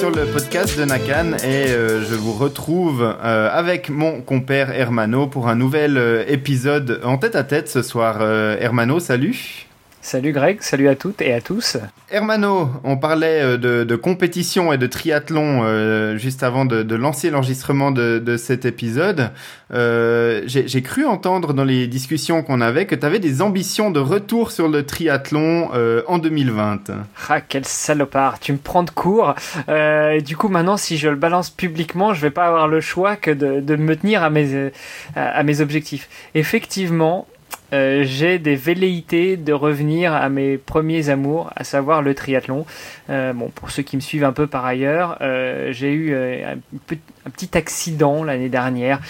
sur le podcast de Nakan et euh, je vous retrouve euh, avec mon compère Hermano pour un nouvel euh, épisode en tête à tête ce soir. Hermano, salut. Salut Greg, salut à toutes et à tous. Hermano, on parlait euh, de, compétition et de triathlon euh, juste avant de, lancer l'enregistrement de, cet épisode. Euh, j'ai cru entendre dans les discussions qu'on avait que tu avais des ambitions de retour sur le triathlon en 2020. Ah, quel salopard, tu me prends de court. du coup, maintenant, si je le balance publiquement, je vais pas avoir le choix que de, me tenir à mes, à mes objectifs. Effectivement, euh, j'ai des velléités de revenir à mes premiers amours, à savoir le triathlon. Euh, bon, pour ceux qui me suivent un peu par ailleurs, euh, j'ai eu un, un, petit accident l'année dernière.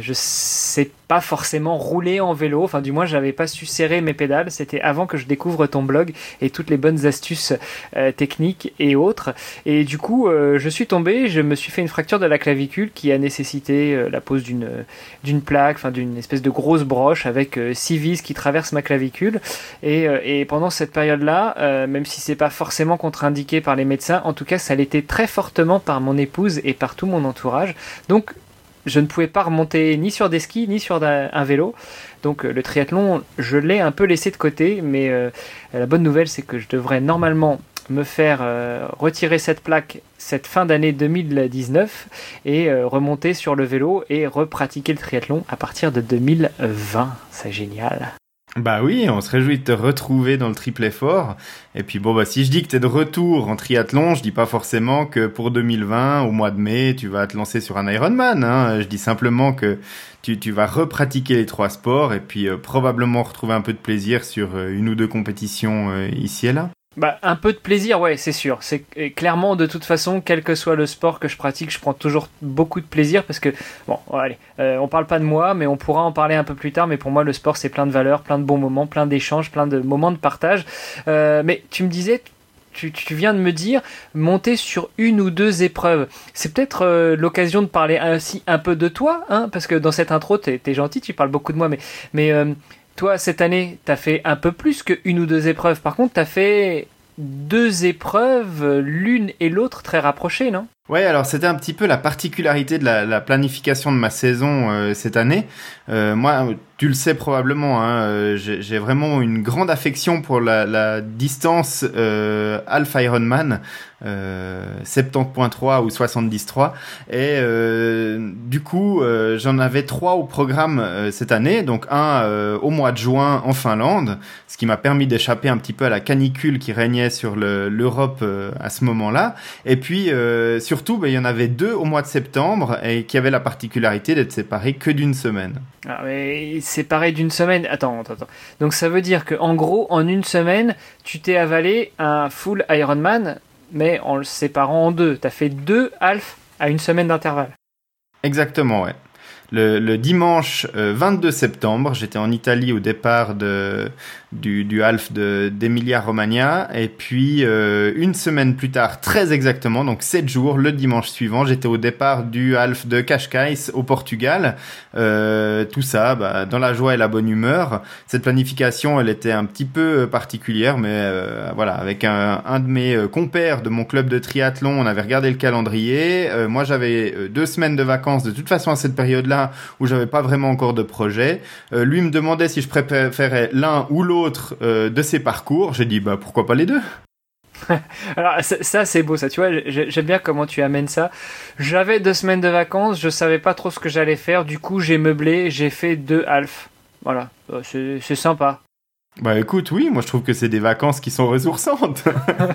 je sais pas forcément rouler en vélo, enfin du moins j'avais pas su serrer mes pédales, c'était avant que je découvre ton blog et toutes les bonnes astuces euh, techniques et autres. Et du coup euh, je suis tombé, je me suis fait une fracture de la clavicule qui a nécessité euh, la pose d'une d'une plaque, enfin d'une espèce de grosse broche avec six vis qui traversent ma clavicule. Et, et pendant cette période-là, même si c'est pas forcément contre-indiqué par les médecins, en tout cas ça l'était très fortement par mon épouse et par tout mon entourage. Donc je ne pouvais pas remonter ni sur des skis ni sur un vélo. Donc euh, le triathlon, je l'ai un peu laissé de côté, mais euh, la bonne nouvelle, c'est que je devrais normalement me faire euh, retirer cette plaque cette fin d'année 2019 et remonter sur le vélo et repratiquer le triathlon à partir de 2020. C'est génial. Bah oui, on se réjouit de te retrouver dans le triple effort. Et puis bon, bah si je dis que tu es de retour en triathlon, je dis pas forcément que pour 2020, au mois de mai, tu vas te lancer sur un Ironman. Hein. Je dis simplement que tu, tu vas repratiquer les trois sports et puis euh, probablement retrouver un peu de plaisir sur euh, une ou deux compétitions euh, ici et là. Bah, un peu de plaisir, ouais, c'est sûr. C'est clairement, de toute façon, quel que soit le sport que je pratique, je prends toujours beaucoup de plaisir parce que, bon, allez, euh, on parle pas de moi, mais on pourra en parler un peu plus tard. Mais pour moi, le sport, c'est plein de valeurs, plein de bons moments, plein d'échanges, plein de moments de partage. Euh, mais tu me disais, tu, tu, viens de me dire monter sur une ou deux épreuves. C'est peut-être euh, l'occasion de parler ainsi un peu de toi, hein, parce que dans cette intro, t'es es gentil, tu parles beaucoup de moi, mais, mais toi, cette année, t'as fait un peu plus qu'une ou deux épreuves. Par contre, t'as fait deux épreuves, l'une et l'autre très rapprochées, non? Ouais, alors c'était un petit peu la particularité de la, planification de ma saison euh, cette année. Euh, moi, tu le sais probablement, hein, euh, j'ai vraiment une grande affection pour la, distance Alpha Ironman, 70.3 ou 70.3. Et du coup, j'en avais trois au programme cette année, donc un au mois de juin en Finlande, ce qui m'a permis d'échapper un petit peu à la canicule qui régnait sur l'Europe à ce moment-là. Et puis sur surtout, ben, il y en avait deux au mois de septembre et qui avaient la particularité d'être séparés que d'une semaine. Ah, mais séparés d'une semaine Attends, attends, attends. Donc ça veut dire qu'en gros, en une semaine, tu t'es avalé un full Ironman, mais en le séparant en deux. Tu fait deux half à une semaine d'intervalle. Exactement, ouais. Le, dimanche 22 euh, septembre, j'étais en Italie au départ de, du, du half d'Emilia Romagna. Et puis, euh, une semaine plus tard, très exactement, donc sept jours, le dimanche suivant, j'étais au départ du half de Cascais au Portugal. Euh, tout ça, bah, dans la joie et la bonne humeur. Cette planification, elle était un petit peu euh, particulière, mais euh, voilà, avec un, un, de mes euh, compères de mon club de triathlon, on avait regardé le calendrier. moi, j'avais deux semaines de vacances de toute façon à cette période-là où j'avais pas vraiment encore de projet. lui me demandait si je préférais l'un ou l'autre euh, de ces parcours, j'ai dit bah pourquoi pas les deux? Alors ça, c'est beau ça, tu vois, j'aime bien comment tu amènes ça. J'avais deux semaines de vacances, je savais pas trop ce que j'allais faire, du coup j'ai meublé, j'ai fait deux half. Voilà, euh, c'est sympa. Bah écoute, oui, moi je trouve que c'est des vacances qui sont ressourçantes.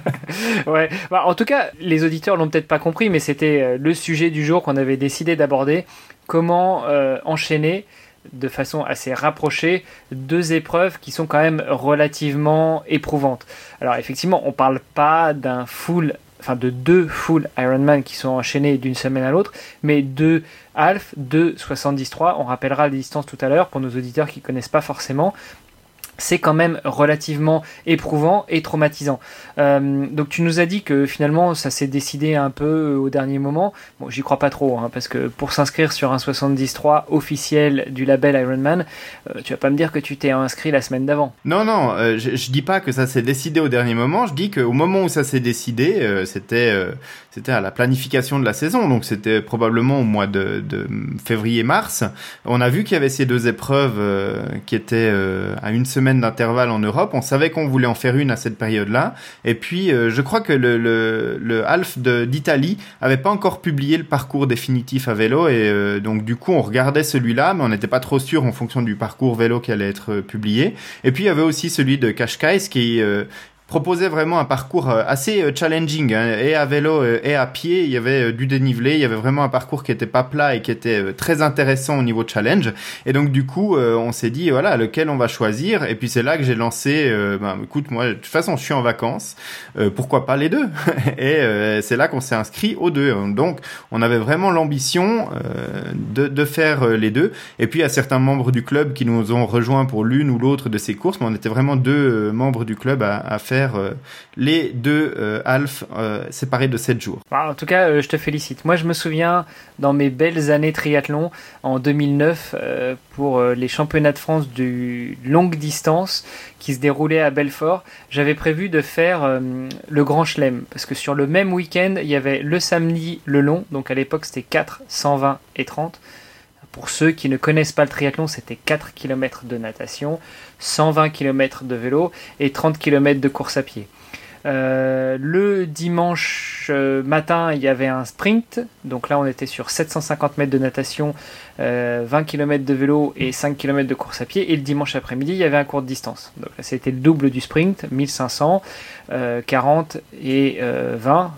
ouais, bah, en tout cas, les auditeurs l'ont peut-être pas compris, mais c'était euh, le sujet du jour qu'on avait décidé d'aborder. Comment enchaîner de façon assez rapprochée deux épreuves qui sont quand même relativement éprouvantes. Alors effectivement, on parle pas d'un full enfin de deux full Ironman qui sont enchaînés d'une semaine à l'autre, mais deux half, deux 73. On rappellera les distances tout à l'heure pour nos auditeurs qui connaissent pas forcément. C'est quand même relativement éprouvant et traumatisant. Euh, donc tu nous as dit que finalement ça s'est décidé un peu au dernier moment. Bon, j'y crois pas trop, hein, parce que pour s'inscrire sur un 73 officiel du label Ironman, euh, tu vas pas me dire que tu t'es inscrit la semaine d'avant. Non, non, euh, je, dis pas que ça s'est décidé au dernier moment. Je dis qu'au moment où ça s'est décidé, euh, c'était euh, c'était à la planification de la saison, donc c'était probablement au mois de, février-mars. On a vu qu'il y avait ces deux épreuves qui étaient à une semaine d'intervalle en Europe. On savait qu'on voulait en faire une à cette période-là. Et puis, euh, je crois que le, le, le Half d'Italie avait pas encore publié le parcours définitif à vélo. Et euh, donc, du coup, on regardait celui-là, mais on n'était pas trop sûr en fonction du parcours vélo qui allait être euh, publié. Et puis, il y avait aussi celui de Cascais qui proposait vraiment un parcours euh, assez euh, challenging, hein, et à vélo euh, et à pied. Il y avait du dénivelé, il y avait vraiment un parcours qui était pas plat et qui était très intéressant au niveau challenge. Et donc du coup, on s'est dit voilà lequel on va choisir? Et puis c'est là que j'ai lancé. ben, écoute, moi de toute façon, je suis en vacances. pourquoi pas les deux? Et c'est là qu'on s'est inscrit aux deux. Donc on avait vraiment l'ambition de, de faire les deux. Et puis a certains membres du club qui nous ont rejoints pour l'une ou l'autre de ces courses, mais on était vraiment deux membres du club à, à faire euh, les deux euh, Alf euh, séparés de 7 jours. Bah, en tout cas, je te félicite. Moi, je me souviens dans mes belles années triathlon en 2009 pour les championnats de France du longue distance qui se déroulaient à Belfort, j'avais prévu de faire le Grand Chelem parce que sur le même week-end, il y avait le samedi le long, donc à l'époque c'était 4, 120 et 30. Pour ceux qui ne connaissent pas le triathlon, c'était 4 km de natation, 120 km de vélo et 30 km de course à pied. Euh, le dimanche euh, matin, il y avait un sprint. Donc là, on était sur 750 mètres de natation, 20 euh, km de vélo et 5 km de course à pied. Et le dimanche après-midi, il y avait un court de distance. Donc là, c'était le double du sprint, 1500, 40 et 20.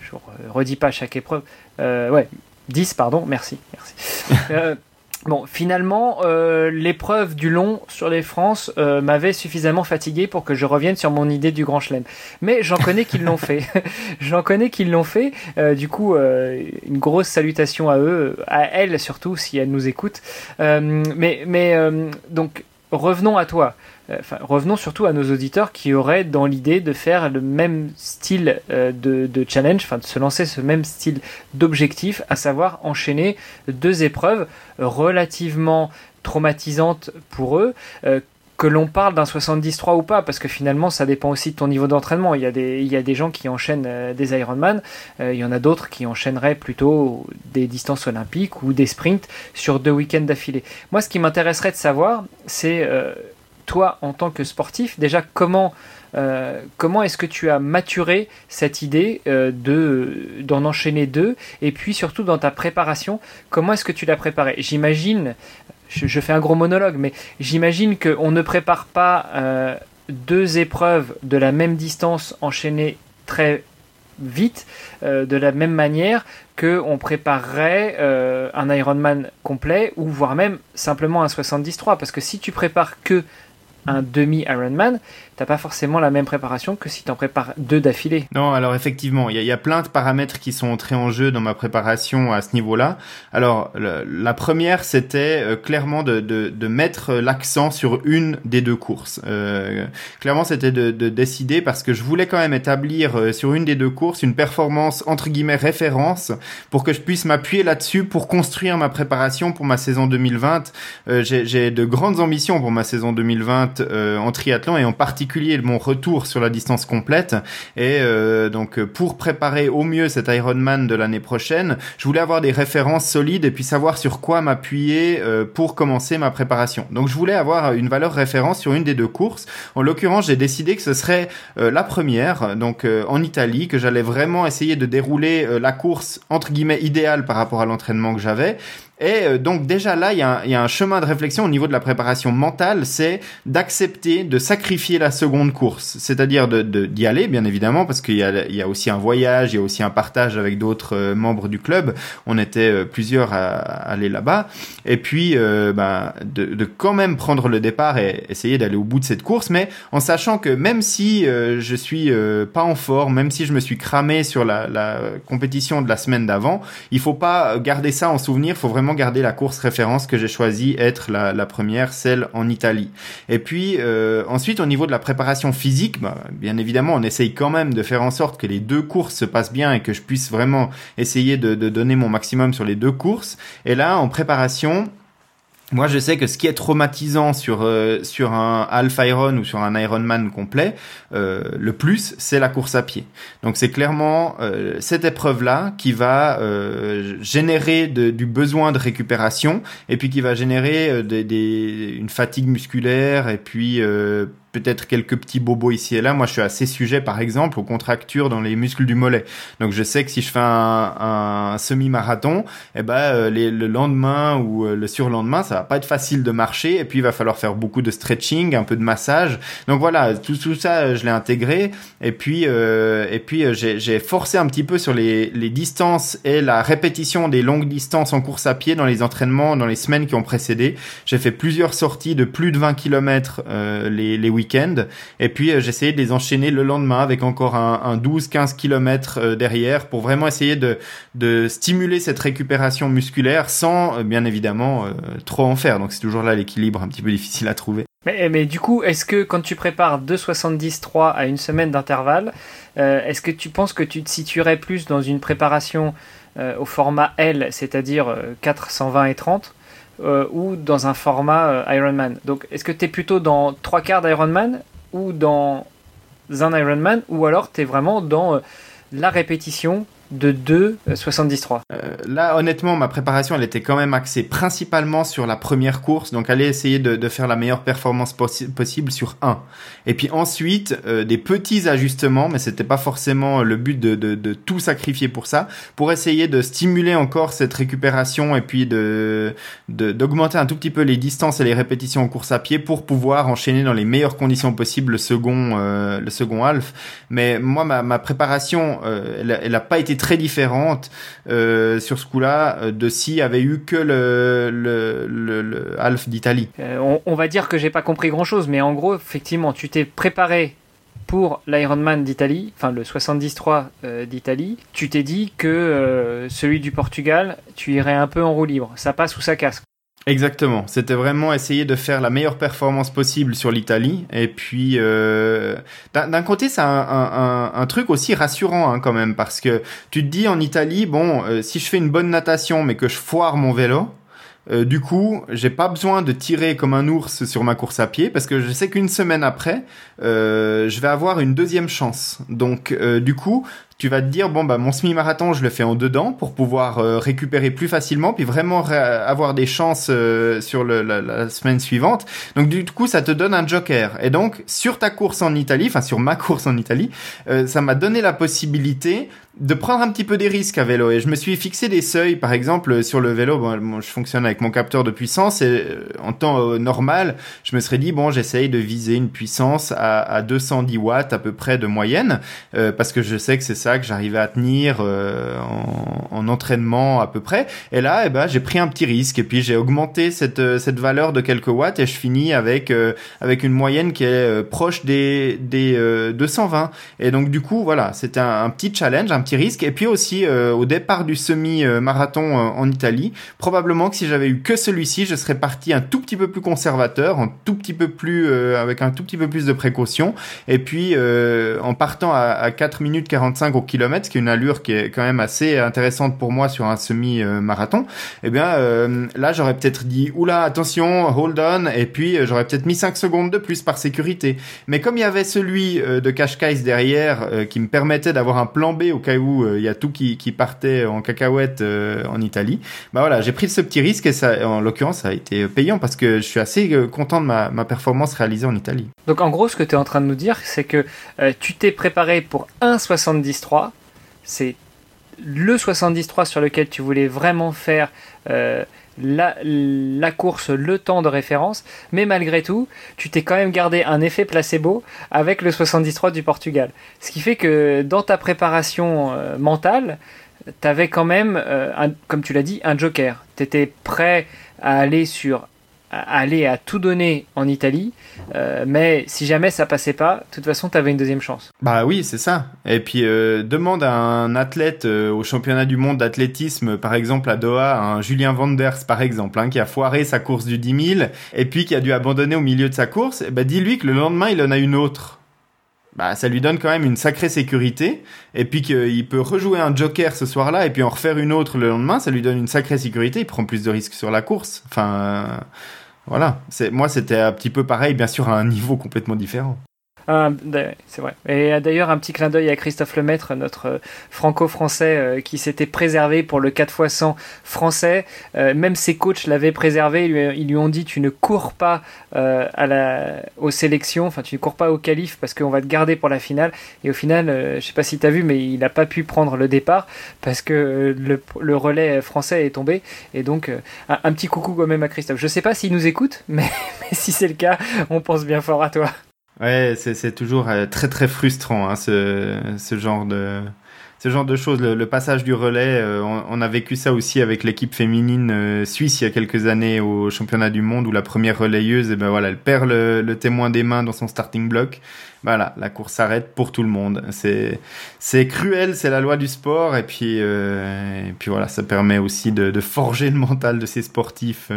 Je ne redis pas chaque épreuve. ouais, 10, pardon, merci. merci. Bon, finalement, euh, l'épreuve du long sur les France euh, m'avait suffisamment fatigué pour que je revienne sur mon idée du Grand Chelem. Mais j'en connais qui l'ont fait. j'en connais qui l'ont fait. Euh, du coup, une grosse salutation à eux, à elles surtout si elles nous écoutent. mais mais donc revenons à toi. Enfin, revenons surtout à nos auditeurs qui auraient dans l'idée de faire le même style de, de, challenge, enfin de se lancer ce même style d'objectif, à savoir enchaîner deux épreuves relativement traumatisantes pour eux. Euh, que l'on parle d'un 73 ou pas, parce que finalement ça dépend aussi de ton niveau d'entraînement. Il, y a des, gens qui enchaînent euh, des Ironman, euh, il y en a d'autres qui enchaîneraient plutôt des distances olympiques ou des sprints sur deux week-ends d'affilée. Moi ce qui m'intéresserait de savoir, c'est toi en tant que sportif, déjà comment euh, comment est-ce que tu as maturé cette idée euh, de d'en enchaîner deux et puis surtout dans ta préparation comment est-ce que tu l'as préparé j'imagine je, fais un gros monologue mais j'imagine qu'on ne prépare pas euh, deux épreuves de la même distance enchaînées très vite de la même manière que on préparerait un Ironman complet ou voire même simplement un 73 parce que si tu prépares que un demi Ironman, t'as pas forcément la même préparation que si t'en prépares deux d'affilée. Non, alors effectivement, il y, a plein de paramètres qui sont entrés en jeu dans ma préparation à ce niveau-là. Alors, la première, c'était euh, clairement de, mettre l'accent sur une des deux courses. Euh, clairement, c'était de, de, décider parce que je voulais quand même établir euh, sur une des deux courses une performance entre guillemets référence pour que je puisse m'appuyer là-dessus pour construire ma préparation pour ma saison 2020. Euh, J'ai de grandes ambitions pour ma saison 2020 euh, en triathlon et en particulier mon retour sur la distance complète. Et euh, donc pour préparer au mieux cet Ironman de l'année prochaine, je voulais avoir des références solides et puis savoir sur quoi m'appuyer euh, pour commencer ma préparation. Donc je voulais avoir une valeur référence sur une des deux courses. En l'occurrence, j'ai décidé que ce serait la première, donc en Italie, que j'allais vraiment essayer de dérouler la course entre guillemets idéale par rapport à l'entraînement que j'avais et euh, donc déjà là, il y, a un, chemin de réflexion au niveau de la préparation mentale, c'est d'accepter de sacrifier la, seconde course, c'est-à-dire de d'y aller bien évidemment parce qu'il y a il y a aussi un voyage, il y a aussi un partage avec d'autres euh, membres du club. On était euh, plusieurs à, aller là-bas et puis ben de, de quand même prendre le départ et essayer d'aller au bout de cette course, mais en sachant que même si je suis pas en forme, même si je me suis cramé sur la, la compétition de la semaine d'avant, il faut pas garder ça en souvenir, il faut vraiment garder la course référence que j'ai choisi être la, première, celle en Italie. Et puis euh, ensuite, au niveau de la préparation physique, bah, bien évidemment, on essaye quand même de faire en sorte que les deux courses se passent bien et que je puisse vraiment essayer de, de donner mon maximum sur les deux courses. Et là, en préparation, moi, je sais que ce qui est traumatisant sur euh, sur un half Iron ou sur un Ironman complet, euh, le plus, c'est la course à pied. Donc, c'est clairement euh, cette épreuve-là qui va euh, générer de, du besoin de récupération et puis qui va générer des, des, une fatigue musculaire et puis peut-être quelques petits bobos ici et là. Moi, je suis assez sujet, par exemple, aux contractures dans les muscles du mollet. Donc, je sais que si je fais un, semi-marathon, eh ben, euh, le lendemain ou euh, le surlendemain, ça va pas être facile de marcher. Et puis, il va falloir faire beaucoup de stretching, un peu de massage. Donc voilà, tout, ça, je l'ai intégré. Et puis, euh, et puis, euh, j'ai forcé un petit peu sur les, distances et la répétition des longues distances en course à pied dans les entraînements, dans les semaines qui ont précédé. J'ai fait plusieurs sorties de plus de 20 km euh, les, les Et puis euh, j'essayais de les enchaîner le lendemain avec encore un, un 12-15 km euh, derrière pour vraiment essayer de, stimuler cette récupération musculaire sans euh, bien évidemment trop en faire. Donc c'est toujours là l'équilibre un petit peu difficile à trouver. Mais, mais, du coup, est-ce que quand tu prépares 2,73 à une semaine d'intervalle, est-ce que tu penses que tu te situerais plus dans une préparation au format L, c'est-à-dire 4, 120 et 30, euh, ou dans un format euh, Ironman. Donc, est-ce que tu plutôt dans trois quarts d'Ironman ou dans un Ironman, ou alors tu vraiment dans euh, la répétition de 2 73. Euh, là, honnêtement, ma préparation, elle était quand même axée principalement sur la première course, donc aller essayer de, faire la meilleure performance possi possible sur 1. Et puis ensuite, euh, des petits ajustements, mais c'était pas forcément le but de, tout sacrifier pour ça, pour essayer de stimuler encore cette récupération et puis de d'augmenter un tout petit peu les distances et les répétitions en course à pied pour pouvoir enchaîner dans les meilleures conditions possibles le second euh, le second half. Mais moi, ma, ma préparation, euh, elle, elle a pas été très différente euh, sur ce coup-là euh, de s'il avait eu que le, le, le, le Half d'Italie. Euh, on, va dire que j'ai pas compris grand-chose, mais en gros, effectivement, tu t'es préparé pour l'Ironman d'Italie, enfin le 73 euh, d'Italie. Tu t'es dit que celui du Portugal, tu irais un peu en roue libre. Ça passe ou ça casse. Exactement. C'était vraiment essayer de faire la meilleure performance possible sur l'Italie. Et puis, euh, d'un côté, c'est un, truc aussi rassurant hein, quand même, parce que tu te dis en Italie, bon, euh, si je fais une bonne natation, mais que je foire mon vélo, euh, du coup, j'ai pas besoin de tirer comme un ours sur ma course à pied parce que je sais qu'une semaine après, euh, je vais avoir une deuxième chance. Donc, du coup, tu vas te dire bon bah mon semi-marathon je le fais en dedans pour pouvoir euh, récupérer plus facilement puis vraiment avoir des chances euh, sur la, semaine suivante. Donc du coup ça te donne un joker. Et donc sur ta course en Italie enfin sur ma course en Italie euh, ça m'a donné la possibilité de prendre un petit peu des risques à vélo. Et je me suis fixé des seuils. Par exemple sur le vélo bon, je fonctionne avec mon capteur de puissance et en temps normal je me serais dit bon j'essaye de viser une puissance à, à 210 watts à peu près de moyenne parce que je sais que c'est ça que j'arrivais à tenir euh, en, en, entraînement à peu près. Et là, eh ben, j'ai pris un petit risque et puis j'ai augmenté cette, euh, cette valeur de quelques watts et je finis avec, euh, avec une moyenne qui est euh, proche des, des euh, 220. Et donc du coup, voilà, c'était un, petit challenge, un petit risque. Et puis aussi, au départ du semi-marathon en Italie, probablement que si j'avais eu que celui-ci, je serais parti un tout petit peu plus conservateur, un tout petit peu plus, avec un tout petit peu plus de précaution. Et puis, en partant à, à 4 minutes 45 au ce qui est une allure qui est quand même assez intéressante pour moi sur un semi-marathon, eh bien euh, là j'aurais peut-être dit oula attention hold on et puis euh, j'aurais peut-être mis 5 secondes de plus par sécurité. Mais comme il y avait celui euh, de Qashqai derrière euh, qui me permettait d'avoir un plan B au cas où il y a tout qui, partait en cacahuète en Italie, bah voilà j'ai pris ce petit risque et ça en l'occurrence ça a été payant parce que je suis assez content de ma, ma performance réalisée en Italie. Donc en gros ce que tu es en train de nous dire c'est que tu t'es préparé pour 1,73 c'est le 73 sur lequel tu voulais vraiment faire la, la, course, le temps de référence, mais malgré tout, tu t'es quand même gardé un effet placebo avec le 73 du Portugal. Ce qui fait que dans ta préparation euh, mentale, tu avais quand même, euh, comme tu l'as dit, un joker. Tu étais prêt à aller sur aller à tout donner en Italie, euh, mais si jamais ça passait pas, de toute façon, tu avais une deuxième chance. Bah oui, c'est ça. Et puis euh, demande à un athlète euh, au championnat du monde d'athlétisme, par exemple à Doha, un Julien Vanders par exemple, hein, qui a foiré sa course du 10 000 et puis qui a dû abandonner au milieu de sa course. Bah dis-lui que le lendemain, il en a une autre. Bah, ça lui donne quand même une sacrée sécurité. Et puis qu'il peut rejouer un joker ce soir-là et puis en refaire une autre le lendemain, ça lui donne une sacrée sécurité. Il prend plus de risques sur la course. Enfin, voilà, moi c'était un petit peu pareil, bien sûr à un niveau complètement différent. C'est vrai. Et euh, d'ailleurs, un petit clin d'œil à Christophe Lemaître, notre euh, franco-français euh, qui s'était préservé pour le 4 x 100 français. même ses coachs l'avaient préservé. Ils lui, ont dit Tu ne cours pas à la, aux sélections, enfin, tu ne cours pas au qualif parce qu'on va te garder pour la finale. Et au final, je sais pas si tu vu, mais il n'a pas pu prendre le départ parce que le, relais français est tombé. Et donc, un, petit coucou quand même à Christophe. Je sais pas s'il nous écoute, mais si c'est le cas, on pense bien fort à toi. Ouais, c'est toujours euh, très très frustrant hein, ce, ce genre de ce genre de choses. Le, passage du relais, euh, on, a vécu ça aussi avec l'équipe féminine euh, suisse il y a quelques années au championnat du monde où la première relayeuse, eh ben voilà, elle perd le, le, témoin des mains dans son starting block. Voilà, la course s'arrête pour tout le monde. C'est c'est cruel, c'est la loi du sport et puis et puis voilà, ça permet aussi de, de, forger le mental de ces sportifs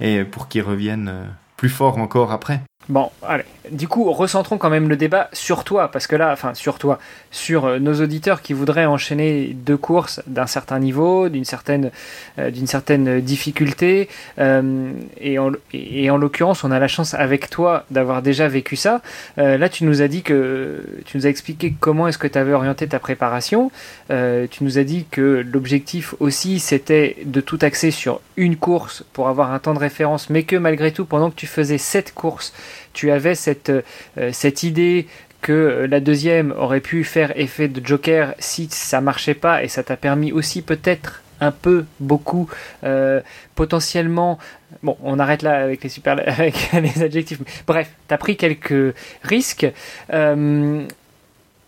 et pour qu'ils reviennent plus forts encore après. Bon, allez. Du coup, recentrons quand même le débat sur toi, parce que là, enfin sur toi, sur euh, nos auditeurs qui voudraient enchaîner deux courses d'un certain niveau, d'une certaine, euh, certaine difficulté. Euh, et en, et en l'occurrence, on a la chance avec toi d'avoir déjà vécu ça. là, tu nous as dit que, tu nous as expliqué comment est-ce que tu avais orienté ta préparation. tu nous as dit que l'objectif aussi, c'était de tout axer sur une course pour avoir un temps de référence, mais que malgré tout, pendant que tu faisais cette course, tu avais cette, euh, cette idée que la deuxième aurait pu faire effet de Joker si ça marchait pas et ça t'a permis aussi peut-être un peu, beaucoup, euh, potentiellement. Bon, on arrête là avec les super, avec les adjectifs. Bref, t'as pris quelques risques. Euh,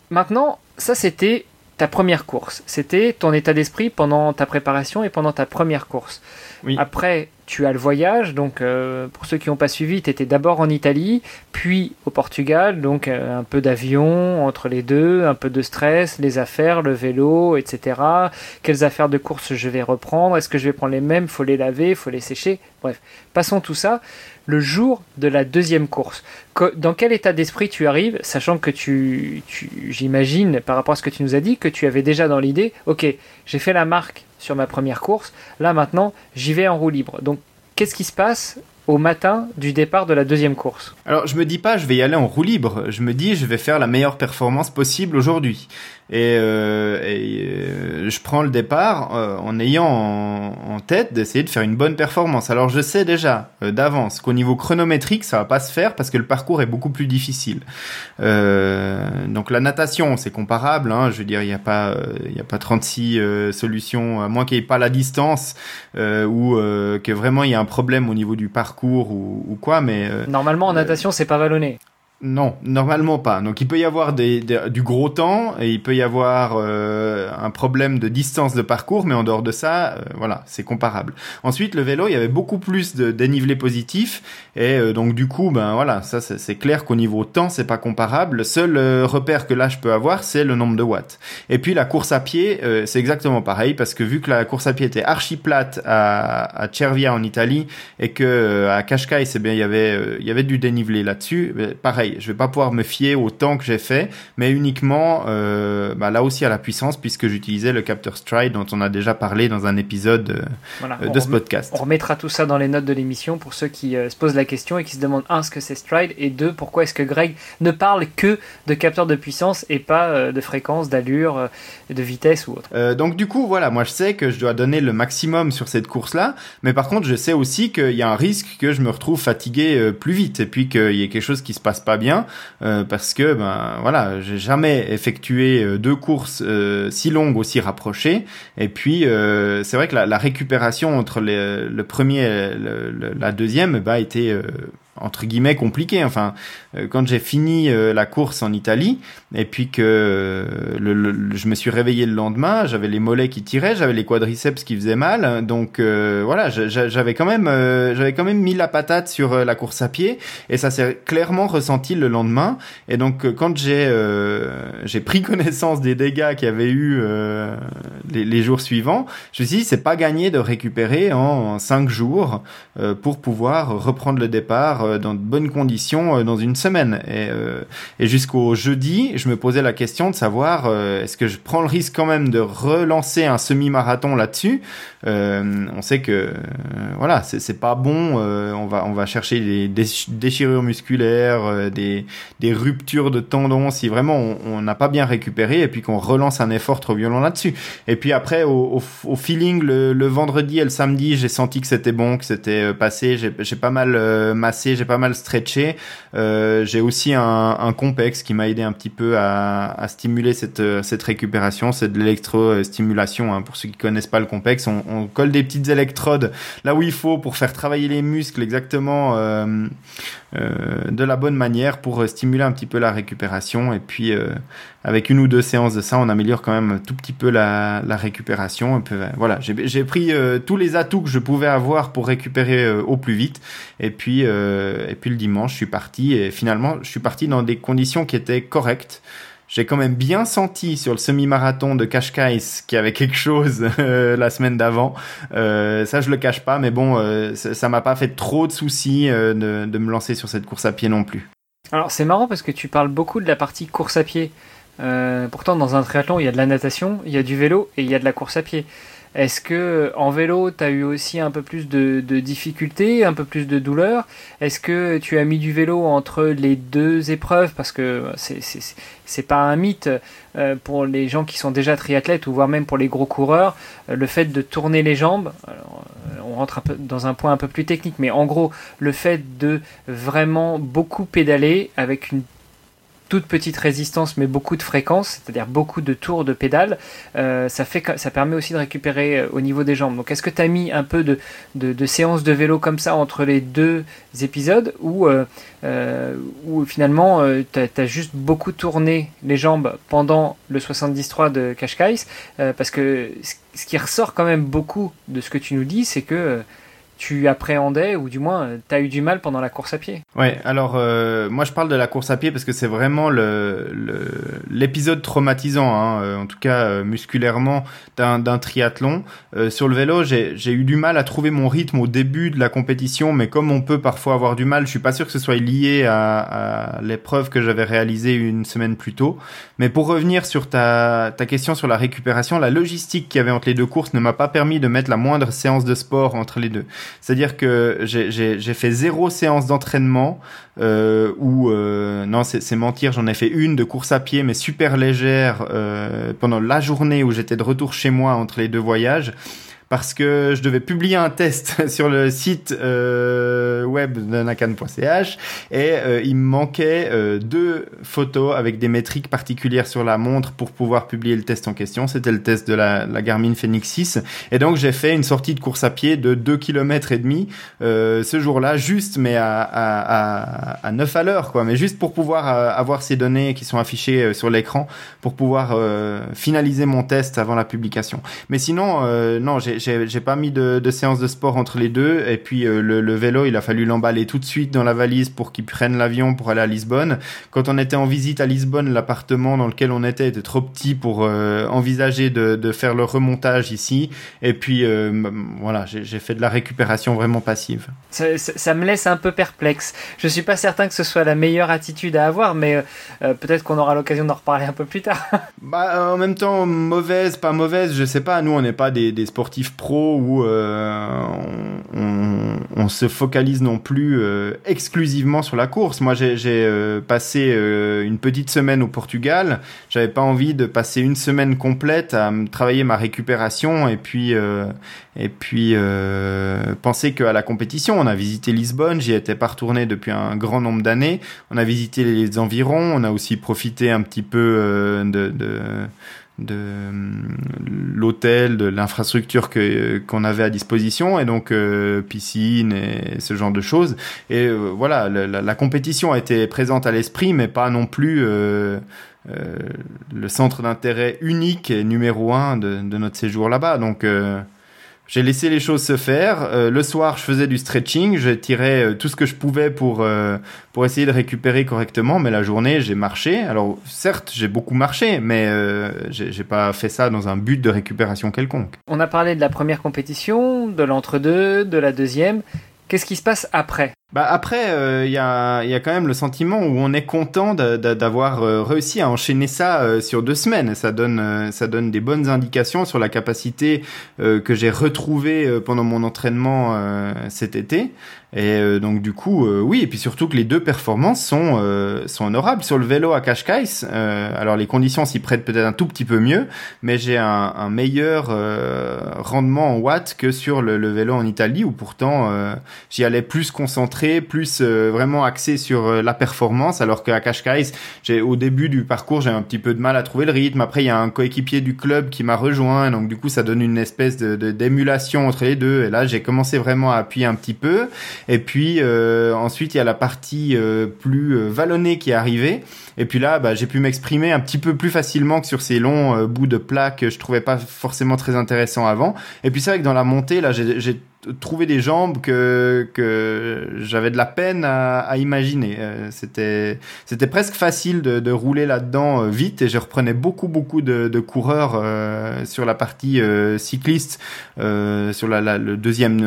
maintenant, ça c'était ta première course. C'était ton état d'esprit pendant ta préparation et pendant ta première course. Après, tu as le voyage, donc euh, pour ceux qui n'ont pas suivi, tu étais d'abord en Italie, puis au Portugal, donc euh, un peu d'avion entre les deux, un peu de stress, les affaires, le vélo, etc. Quelles affaires de course je vais reprendre? Est-ce que je vais prendre les mêmes? Faut les laver, faut les sécher. Bref, passons tout ça. Le jour de la deuxième course, dans quel état d'esprit tu arrives, sachant que tu, tu j'imagine, par rapport à ce que tu nous as dit, que tu avais déjà dans l'idée, ok, j'ai fait la marque sur ma première course. Là maintenant, j'y vais en roue libre. Donc, qu'est-ce qui se passe au matin du départ de la deuxième course? Alors, je me dis pas, je vais y aller en roue libre. Je me dis, je vais faire la meilleure performance possible aujourd'hui. Et, euh, euh, je prends le départ euh, en ayant en, tête d'essayer de faire une bonne performance. Alors je sais déjà d'avance qu'au niveau chronométrique, ça va pas se faire parce que le parcours est beaucoup plus difficile. donc la natation, c'est comparable. Hein, je veux dire, il n'y a pas, il y a pas 36 solutions à moins qu'il n'y ait pas la distance ou que vraiment il y a un problème au niveau du parcours ou, ou quoi. Mais normalement en natation, c'est pas vallonné. Non, normalement pas. Donc il peut y avoir du gros temps et il peut y avoir euh, un problème de distance de parcours, mais en dehors de ça, euh, voilà, c'est comparable. Ensuite, le vélo, il y avait beaucoup plus de dénivelé positif et euh, donc du coup, ben voilà, ça c'est clair qu'au niveau temps, c'est pas comparable. Le seul repère que là je peux avoir, c'est le nombre de watts. Et puis la course à pied, c'est exactement pareil parce que vu que la course à pied était archi plate à, à Cervia en Italie et que à Cascais, c'est bien, il y avait il y avait du dénivelé là-dessus, ben, pareil je vais pas pouvoir me fier au temps que j'ai fait, mais uniquement euh, bah, là aussi à la puissance puisque j'utilisais le capteur Stride dont on a déjà parlé dans un épisode euh, de ce podcast. On remettra tout ça dans les notes de l'émission pour ceux qui euh, se posent la question et qui se demandent un ce que c'est Stride et deux pourquoi est-ce que Greg ne parle que de capteur de puissance et pas de fréquence, d'allure, de vitesse ou autre. donc du coup voilà, moi je sais que je dois donner le maximum sur cette course là, mais par contre je sais aussi qu'il y a un risque que je me retrouve fatigué plus vite et puis qu'il y ait quelque chose qui se passe pas bien parce que ben voilà, j'ai jamais effectué deux courses si longues aussi rapprochées. Et puis c'est vrai que la, récupération entre le premier et la deuxième bah, été entre guillemets compliqué. Enfin, euh, quand j'ai fini euh, la course en Italie et puis que euh, le, je me suis réveillé le lendemain, j'avais les mollets qui tiraient, j'avais les quadriceps qui faisaient mal. Donc voilà, j'avais quand même j'avais quand même mis la patate sur la course à pied et ça s'est clairement ressenti le lendemain. Et donc quand j'ai j'ai pris connaissance des dégâts qu'il y avait eu les, les, jours suivants, je me suis dit c'est pas gagné de récupérer en cinq jours pour pouvoir reprendre le départ euh, dans de bonnes conditions euh, dans une semaine. Et, euh, et jusqu'au jeudi, je me posais la question de savoir est-ce que je prends le risque quand même de relancer un semi-marathon là-dessus? on sait que voilà, c'est pas bon. on va on va chercher des déchirures musculaires, des des ruptures de tendons si vraiment on n'a pas bien récupéré et puis qu'on relance un effort trop violent là-dessus. Et puis après au, au, feeling le, le, vendredi et le samedi, j'ai senti que c'était bon, que c'était passé. J'ai pas mal massé j'ai pas mal stretché. Euh, j'ai aussi un, un, complexe qui m'a aidé un petit peu à, stimuler cette, cette récupération. C'est de l'électrostimulation. Hein. Pour ceux qui connaissent pas le complexe, on, colle des petites électrodes là où il faut pour faire travailler les muscles exactement euh, euh, de la bonne manière pour stimuler un petit peu la récupération. Et puis euh, avec une ou deux séances de ça, on améliore quand même tout petit peu la, la récupération. Peu, voilà, j'ai pris euh, tous les atouts que je pouvais avoir pour récupérer au plus vite. Et puis et puis le dimanche, je suis parti et finalement, je suis parti dans des conditions qui étaient correctes j'ai quand même bien senti sur le semi-marathon de Cascais qu'il y avait quelque chose euh, la semaine d'avant. Euh, ça, je le cache pas, mais bon, euh, ça m'a pas fait trop de soucis de, de, me lancer sur cette course à pied non plus. Alors, c'est marrant parce que tu parles beaucoup de la partie course à pied. pourtant, dans un triathlon, il y a de la natation, il y a du vélo et il y a de la course à pied. Est-ce que en vélo, tu as eu aussi un peu plus de, difficultés, un peu plus de douleur Est-ce que tu as mis du vélo entre les deux épreuves? Parce que c'est pas un mythe euh, pour les gens qui sont déjà triathlètes ou voire même pour les gros coureurs, euh, le fait de tourner les jambes. Euh, on rentre dans un point un peu plus technique, mais en gros, le fait de vraiment beaucoup pédaler avec une toute petite résistance mais beaucoup de fréquence, c'est-à-dire beaucoup de tours de pédale, euh, ça, permet aussi de récupérer euh, au niveau des jambes. Donc est-ce que tu as mis un peu de, de, de vélo comme ça entre les deux épisodes ou, euh, finalement tu as, juste beaucoup tourné les jambes pendant le 73 de Qashqai Parce que ce qui ressort quand même beaucoup de ce que tu nous dis, c'est que tu appréhendais ou du moins euh, tu as eu du mal pendant la course à pied. Ouais, alors euh, moi je parle de la course à pied parce que c'est vraiment le l'épisode traumatisant, hein, euh, en tout cas musculairement d'un triathlon. sur le vélo, j'ai eu du mal à trouver mon rythme au début de la compétition, mais comme on peut parfois avoir du mal, je suis pas sûr que ce soit lié à, à l'épreuve que j'avais réalisée une semaine plus tôt. Mais pour revenir sur ta, ta question sur la récupération, la logistique qu'il y avait entre les deux courses ne m'a pas permis de mettre la moindre séance de sport entre les deux. C'est-à-dire que j'ai fait zéro séance d'entraînement euh, ou euh, non c'est mentir, j'en ai fait une de course à pied mais super légère euh, pendant la journée où j'étais de retour chez moi entre les deux voyages parce que je devais publier un test sur le site euh, web de nakan.ch et euh, il me manquait euh, deux photos avec des métriques particulières sur la montre pour pouvoir publier le test en question. C'était le test de la, Garmin Fenix 6 et donc j'ai fait une sortie de course à pied de 2 km et demi ce jour-là juste mais à, à, à, 9 à l'heure quoi mais juste pour pouvoir avoir ces données qui sont affichées sur l'écran pour pouvoir finaliser mon test avant la publication. Mais sinon non j'ai j'ai pas mis de, de, séance de sport entre les deux. Et puis euh, le, le, vélo, il a fallu l'emballer tout de suite dans la valise pour qu'il prenne l'avion pour aller à Lisbonne. Quand on était en visite à Lisbonne, l'appartement dans lequel on était était trop petit pour euh, envisager de, de, faire le remontage ici. Et puis euh, voilà, j'ai fait de la récupération vraiment passive. Ça, ça, me laisse un peu perplexe. Je suis pas certain que ce soit la meilleure attitude à avoir, mais peut-être qu'on aura l'occasion d'en reparler un peu plus tard. bah en même temps, mauvaise, pas mauvaise, je sais pas. Nous, on n'est pas des, des sportifs pro où on, on, se focalise non plus exclusivement sur la course. Moi, j'ai passé une petite semaine au Portugal. J'avais pas envie de passer une semaine complète à travailler ma récupération et puis et puis euh, penser qu'à la compétition, on a visité Lisbonne, j'y étais pas retourné depuis un grand nombre d'années. On a visité les environs, on a aussi profité un petit peu euh, de de euh, l'hôtel, de l'infrastructure que qu'on avait à disposition et donc euh, piscine et ce genre de choses. Et euh, voilà, la, la, compétition a été présente à l'esprit, mais pas non plus le centre d'intérêt unique et numéro un de, de notre séjour là-bas. Donc j'ai laissé les choses se faire. Euh, le soir, je faisais du stretching, je tirais euh, tout ce que je pouvais pour euh, pour essayer de récupérer correctement. Mais la journée, j'ai marché. Alors certes, j'ai beaucoup marché, mais j'ai pas fait ça dans un but de récupération quelconque. On a parlé de la première compétition, de l'entre-deux, de la deuxième. Qu'est-ce qui se passe après? Bah après, il euh, y, a, y, a, quand même le sentiment où on est content d'avoir euh, réussi à enchaîner ça euh, sur deux semaines. Ça donne des bonnes indications sur la capacité que j'ai retrouvée pendant mon entraînement cet été. Et donc du coup, oui, et puis surtout que les deux performances sont sont honorables sur le vélo à Cascais. alors les conditions s'y prêtent peut-être un tout petit peu mieux, mais j'ai un, un, meilleur rendement en watts que sur le, le, vélo en Italie où pourtant j'y allais plus concentré plus euh, vraiment axé sur euh, la performance, alors qu'à Cascais, j'ai au début du parcours, j'ai un petit peu de mal à trouver le rythme. Après, il y a un coéquipier du club qui m'a rejoint, donc du coup, ça donne une espèce de d'émulation entre les deux. Et là, j'ai commencé vraiment à appuyer un petit peu. Et puis euh, ensuite, il y a la partie plus vallonnée qui est arrivée. Et puis là, bah, j'ai pu m'exprimer un petit peu plus facilement que sur ces longs bouts de plaques que je trouvais pas forcément très intéressants avant. Et puis c'est vrai que dans la montée, là, j'ai trouver des jambes que que j'avais de la peine à, à imaginer. Euh, c'était c'était presque facile de, de rouler là-dedans euh, vite et je reprenais beaucoup beaucoup de, de coureurs euh, sur la partie cycliste sur la, la, le deuxième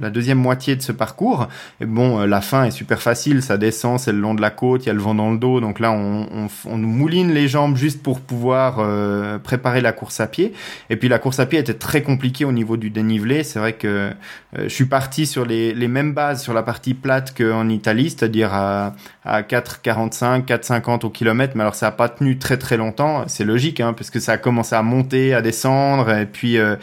la deuxième moitié de ce parcours. Et bon, la fin est super facile, ça descend, c'est le long de la côte, il y a le vent dans le dos, donc là on, on, on nous mouline les jambes juste pour pouvoir préparer la course à pied. Et puis la course à pied était très compliquée au niveau du dénivelé. C'est vrai que euh, je suis parti sur les, mêmes bases sur la partie plate qu'en Italie, c'est-à-dire à, à 4,45, 4,50 au kilomètre. Mais alors ça a pas tenu très très longtemps. C'est logique, hein, parce que ça a commencé à monter, à descendre, et puis euh,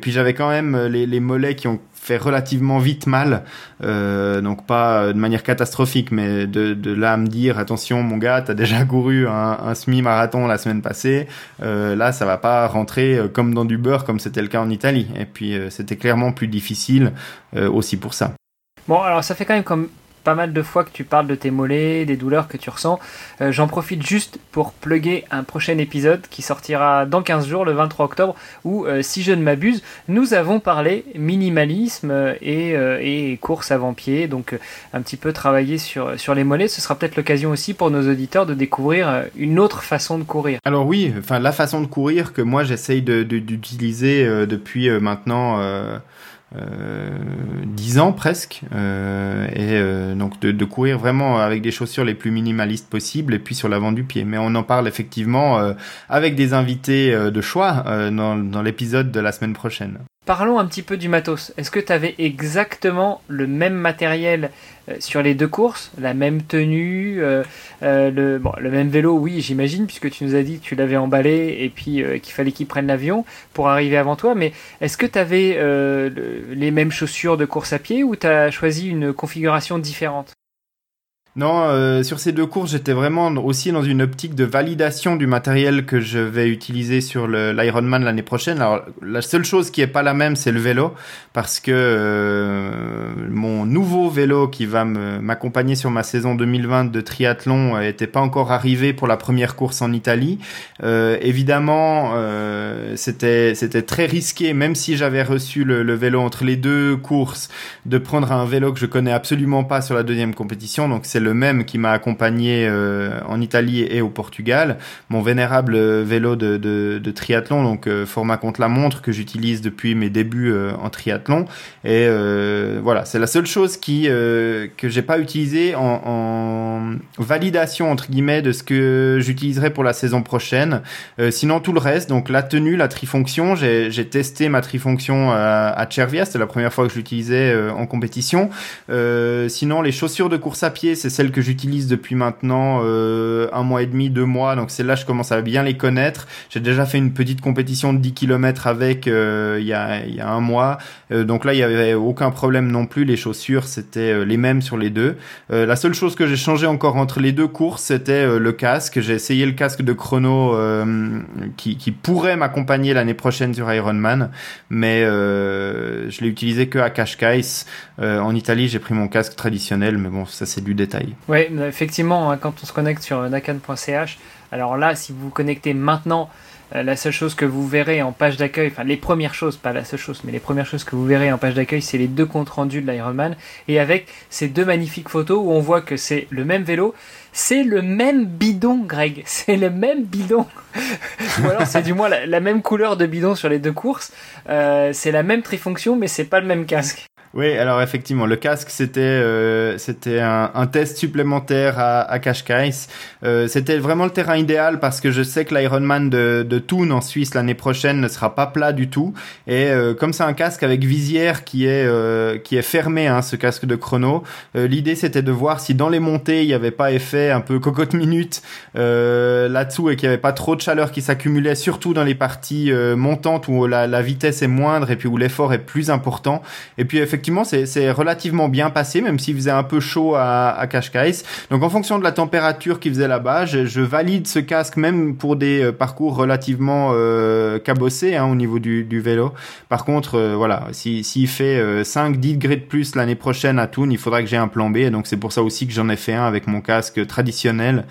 puis j'avais quand même les mollets qui ont fait relativement vite mal, euh, donc pas de manière catastrophique, mais de, là à me dire attention mon gars, t'as déjà couru un, semi-marathon la semaine passée, euh, là ça va pas rentrer euh, comme dans du beurre comme c'était le cas en Italie. Et puis euh, c'était clairement plus difficile euh, aussi pour ça. Bon alors ça fait quand même comme pas mal de fois que tu parles de tes mollets, des douleurs que tu ressens. Euh, j'en profite juste pour plugger un prochain épisode qui sortira dans 15 jours, le 23 octobre, où, euh, si je ne m'abuse, nous avons parlé minimalisme et, euh, et course avant-pied, donc un petit peu travailler sur, sur les mollets. Ce sera peut-être l'occasion aussi pour nos auditeurs de découvrir une autre façon de courir. Alors oui, enfin la façon de courir que moi j'essaye d'utiliser de, depuis maintenant euh, 10 ans presque. Euh, et euh, donc de, courir vraiment avec des chaussures les plus minimalistes possibles et puis sur l'avant du pied. Mais on en parle effectivement avec des invités de choix dans l'épisode de la semaine prochaine Parlons un petit peu du matos. Est-ce que tu avais exactement le même matériel euh, sur les deux courses, la même tenue, euh, euh, le, même vélo, oui, j'imagine, puisque tu nous as dit que tu l'avais emballé et puis qu'il fallait qu'il prenne l'avion pour arriver avant toi. Mais est-ce que tu avais les mêmes chaussures de course à pied ou tu as choisi une configuration différente? Non, euh, sur ces deux courses, j'étais vraiment aussi dans une optique de validation du matériel que je vais utiliser sur l'Ironman l'année prochaine. Alors, la seule chose qui est pas la même, c'est le vélo, parce que euh, mon nouveau vélo qui va m'accompagner sur ma saison 2020 de triathlon était pas encore arrivé pour la première course en Italie. Euh, évidemment, euh, c'était c'était très risqué, même si j'avais reçu le, le, vélo entre les deux courses, de prendre un vélo que je connais absolument pas sur la deuxième compétition. Donc c'est même qui m'a accompagné en Italie et au Portugal. Mon vénérable vélo de, triathlon, donc format contre la montre que j'utilise depuis mes débuts en triathlon. Et voilà, c'est la seule chose qui que j'ai pas utilisé en, validation entre guillemets de ce que j'utiliserai pour la saison prochaine. sinon tout le reste, donc la tenue, la trifonction, j'ai testé ma trifonction à, à Cervia, c'était la première fois que je l'utilisais en compétition. Euh, sinon, les chaussures de course à pied, c'est celles que j'utilise depuis maintenant euh, un mois et demi, deux mois. Donc c'est là je commence à bien les connaître. J'ai déjà fait une petite compétition de 10 km avec euh, il y, a, y a un mois. Euh, donc là, il y avait aucun problème non plus. Les chaussures, c'était les mêmes sur les deux. la seule chose que j'ai changé encore entre les deux courses, c'était le casque. J'ai essayé le casque de chrono qui, qui pourrait m'accompagner l'année prochaine sur Ironman, mais je l'ai utilisé que à Cascais. en Italie, j'ai pris mon casque traditionnel, mais bon, ça c'est du détail. Oui, effectivement, hein, quand on se connecte sur nakan.ch, alors là, si vous vous connectez maintenant, euh, la seule chose que vous verrez en page d'accueil, enfin les premières choses, pas la seule chose, mais les premières choses que vous verrez en page d'accueil, c'est les deux comptes rendus de l'Ironman, et avec ces deux magnifiques photos où on voit que c'est le même vélo, c'est le même bidon, Greg, c'est le même bidon, ou alors c'est du moins la, même couleur de bidon sur les deux courses, euh, c'est la même trifonction, mais c'est pas le même casque. Oui, alors effectivement, le casque c'était euh, c'était un, un, test supplémentaire à, à Cascais. Euh, c'était vraiment le terrain idéal parce que je sais que l'Ironman de, de Thun en Suisse l'année prochaine ne sera pas plat du tout. Et euh, comme c'est un casque avec visière qui est euh, qui est fermé, hein, ce casque de chrono, euh, l'idée c'était de voir si dans les montées il n'y avait pas effet un peu cocotte minute là-dessous et qu'il n'y avait pas trop de chaleur qui s'accumulait, surtout dans les parties montantes où la, la vitesse est moindre et puis où l'effort est plus important. Et puis effectivement effectivement, c'est relativement bien passé, même s'il faisait un peu chaud à, à. Donc, en fonction de la température qu'il faisait là-bas, je, valide ce casque même pour des euh, parcours relativement euh, cabossés hein, au niveau du, vélo. Par contre, euh, voilà, s'il fait 5-10 degrés de plus l'année prochaine à Thun, il faudra que j'ai un plan B. donc, c'est pour ça aussi que j'en ai fait un avec mon casque traditionnel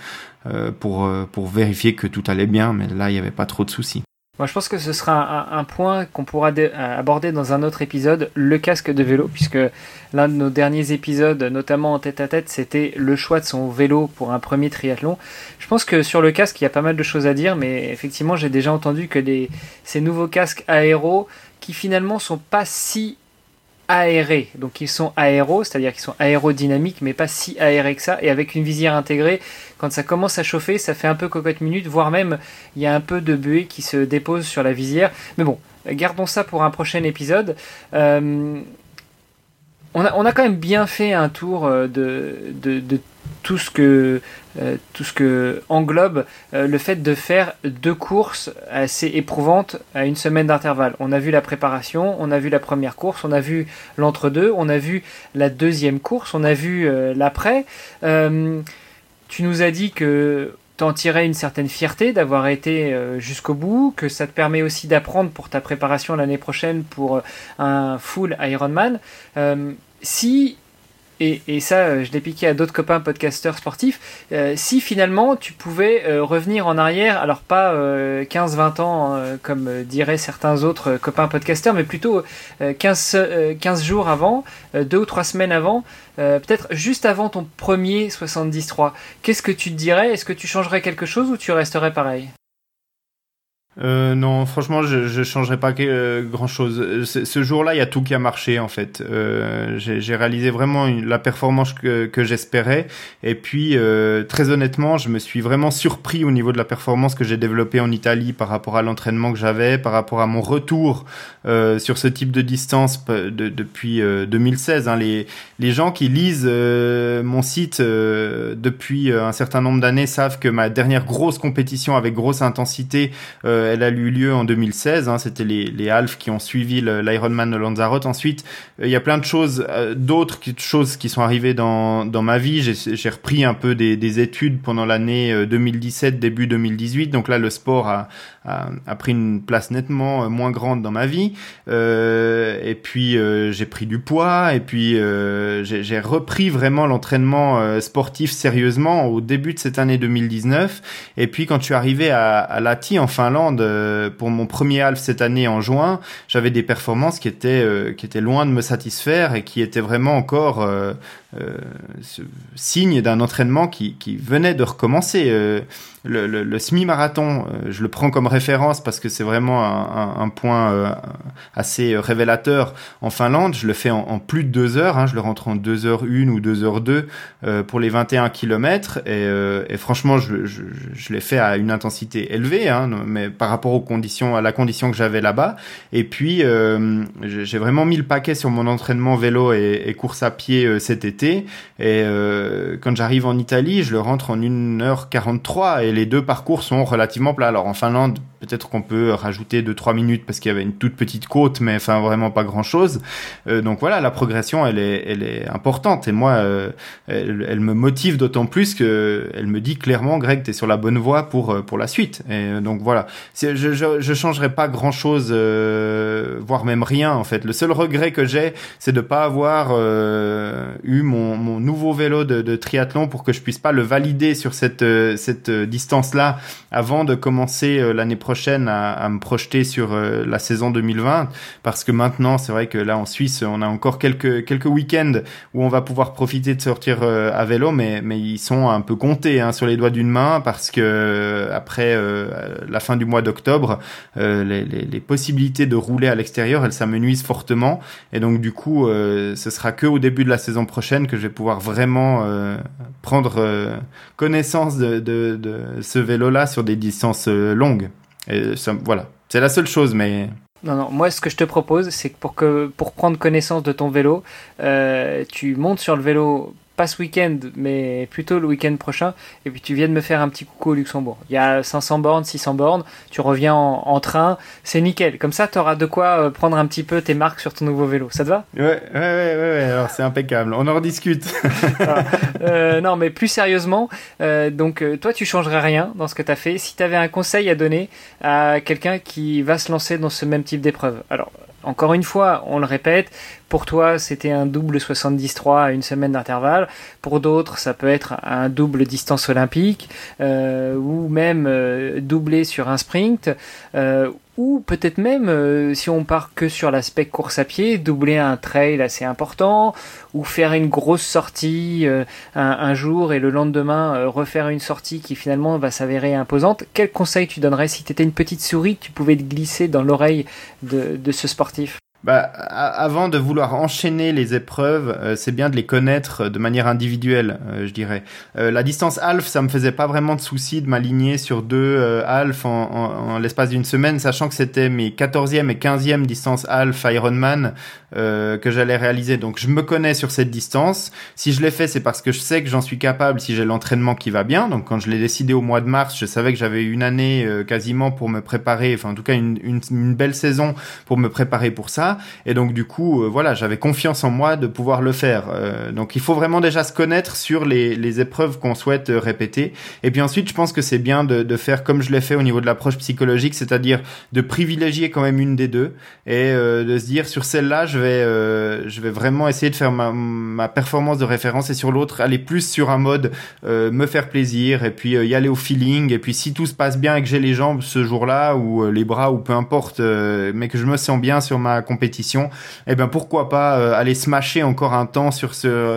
pour, pour vérifier que tout allait bien. Mais là, il n'y avait pas trop de soucis. Moi, je pense que ce sera un, point qu'on pourra aborder dans un autre épisode, le casque de vélo, puisque l'un de nos derniers épisodes, notamment en tête à tête, c'était le choix de son vélo pour un premier triathlon. Je pense que sur le casque, il y a pas mal de choses à dire, mais effectivement, j'ai déjà entendu que ces nouveaux casques aéros, qui finalement sont pas si aérés. Donc ils sont aéros, c'est-à-dire qu'ils sont aérodynamiques, mais pas si aérés que ça. Et avec une visière intégrée, quand ça commence à chauffer, ça fait un peu cocotte minute, voire même il y a un peu de buée qui se dépose sur la visière. Mais bon, gardons ça pour un prochain épisode. Euh, on, a, quand même bien fait un tour euh, de, de tout ce que euh, tout ce que englobe euh, le fait de faire deux courses assez éprouvantes à une semaine d'intervalle. On a vu la préparation, on a vu la première course, on a vu l'entre-deux, on a vu la deuxième course, on a vu euh, l'après. tu nous as dit que t'en tirais une certaine fierté d'avoir été jusqu'au bout, que ça te permet aussi d'apprendre pour ta préparation l'année prochaine pour un full Ironman. si et, ça, euh, je l'ai piqué à d'autres copains podcasteurs sportifs, euh, si finalement tu pouvais euh, revenir en arrière, alors pas 15-20 ans comme diraient certains autres copains podcasteurs, mais plutôt 15, 15 jours avant, deux ou trois semaines avant, peut-être juste avant ton premier 73, qu'est-ce que tu te dirais? Est-ce que tu changerais quelque chose ou tu resterais pareil? Euh, non, franchement, je, je changerais pas euh, grand chose. Ce jour-là, il y a tout qui a marché en fait. Euh, J'ai réalisé vraiment la performance que, que j'espérais. Et puis, euh, très honnêtement, je me suis vraiment surpris au niveau de la performance que j'ai développée en Italie par rapport à l'entraînement que j'avais, par rapport à mon retour euh, sur ce type de distance de, depuis 2016. Hein. Les, les gens qui lisent mon site depuis un certain nombre d'années savent que ma dernière grosse compétition avec grosse intensité elle a eu lieu en 2016. Hein, C'était les, les Half qui ont suivi l'Ironman de Lanzarote. Ensuite, euh, il y a plein de choses, euh, d'autres choses qui sont arrivées dans, dans ma vie. J'ai repris un peu des, des études pendant l'année 2017, euh, début 2018. Donc là, le sport a, a, a, pris une place nettement moins grande dans ma vie. Euh, et puis, j'ai pris du poids. Et puis, j'ai repris vraiment l'entraînement sportif sérieusement au début de cette année 2019. Et puis, quand je suis arrivé à, à Lati en Finlande, euh, pour mon premier half cette année en juin, j'avais des performances qui étaient euh, qui étaient loin de me satisfaire et qui étaient vraiment encore euh, ce signe d'un entraînement qui, qui venait de recommencer le, le, le semi-marathon, euh, je le prends comme référence parce que c'est vraiment un, un, point euh, assez révélateur en Finlande. Je le fais en, en plus de deux heures. Hein, je le rentre en deux heures une ou deux heures deux euh, pour les 21 km. Et, et franchement, je, je, je l'ai fait à une intensité élevée, hein, mais par rapport aux conditions, à la condition que j'avais là-bas. Et puis, j'ai vraiment mis le paquet sur mon entraînement vélo et, et course à pied cet été. Et quand j'arrive en Italie, je le rentre en 1h43 et les deux parcours sont relativement plats. Alors en Finlande, peut-être qu'on peut rajouter 2-3 minutes parce qu'il y avait une toute petite côte, mais enfin vraiment pas grand-chose. Euh, donc voilà, la progression, elle est, elle est importante. Et moi, euh, elle, me motive d'autant plus que elle me dit clairement, Greg, tu es sur la bonne voie pour, euh, pour la suite. Et donc voilà, je, je, je changerai pas grand-chose, voire même rien en fait. Le seul regret que j'ai, c'est de pas avoir eu mon, mon nouveau vélo de, de, triathlon pour que je puisse pas le valider sur cette, cette distance-là avant de commencer l'année prochaine prochaine à, me projeter sur euh, la saison 2020 parce que maintenant c'est vrai que là en Suisse on a encore quelques quelques week-ends où on va pouvoir profiter de sortir euh, à vélo mais mais ils sont un peu comptés hein, sur les doigts d'une main parce que euh, après la fin du mois d'octobre les, possibilités de rouler à l'extérieur elles s'amenuisent fortement. Et donc du coup ce sera que au début de la saison prochaine que je vais pouvoir vraiment prendre connaissance de, ce vélo là sur des distances longues voilà, c'est la seule chose, mais. Non, non, moi ce que je te propose, c'est que pour, que, pour prendre connaissance de ton vélo, euh, tu montes sur le vélo pas ce week-end, mais plutôt le week-end prochain, et puis tu viens de me faire un petit coucou au Luxembourg. Il y a 500 bornes, 600 bornes, tu reviens en, train, c'est nickel. Comme ça, tu auras de quoi euh, prendre un petit peu tes marques sur ton nouveau vélo. Ça te va? Ouais, ouais, ouais, ouais, alors c'est impeccable. On en rediscute. Ah, euh, non, mais plus sérieusement, euh, donc toi, tu changerais rien dans ce que tu as fait. Si tu avais un conseil à donner à quelqu'un qui va se lancer dans ce même type d'épreuve, alors encore une fois, on le répète, pour toi, c'était un double 73 à une semaine d'intervalle. Pour d'autres, ça peut être un double distance olympique euh, ou même euh, doublé sur un sprint. Euh, ou peut-être même, si on part que sur l'aspect course à pied, doubler un trail assez important, ou faire une grosse sortie un, jour et le lendemain refaire une sortie qui finalement va s'avérer imposante. Quel conseil tu donnerais si tu une petite souris, tu pouvais te glisser dans l'oreille de ce sportif? Bah, avant de vouloir enchaîner les épreuves, euh, c'est bien de les connaître de manière individuelle, euh, je dirais. Euh, la distance half, ça me faisait pas vraiment de souci de m'aligner sur deux half en, en, en l'espace d'une semaine, sachant que c'était mes 14e et 15e distance half Ironman que j'allais réaliser. Donc je me connais sur cette distance. Si je l'ai fait, c'est parce que je sais que j'en suis capable si j'ai l'entraînement qui va bien. Donc quand je l'ai décidé au mois de mars, je savais que j'avais une année quasiment pour me préparer, enfin en tout cas une, une belle saison pour me préparer pour ça. Et donc du coup, euh, voilà, j'avais confiance en moi de pouvoir le faire. Euh, donc il faut vraiment déjà se connaître sur les, les épreuves qu'on souhaite euh, répéter. Et puis ensuite, je pense que c'est bien de, de, faire comme je l'ai fait au niveau de l'approche psychologique, c'est-à-dire de privilégier quand même une des deux et de se dire sur celle-là, je vais, je vais vraiment essayer de faire ma, ma performance de référence et sur l'autre, aller plus sur un mode me faire plaisir et puis y aller au feeling. Et puis si tout se passe bien et que j'ai les jambes ce jour-là ou les bras ou peu importe, mais que je me sens bien sur ma compétition compétition, eh ben pourquoi pas euh, aller smasher encore un temps sur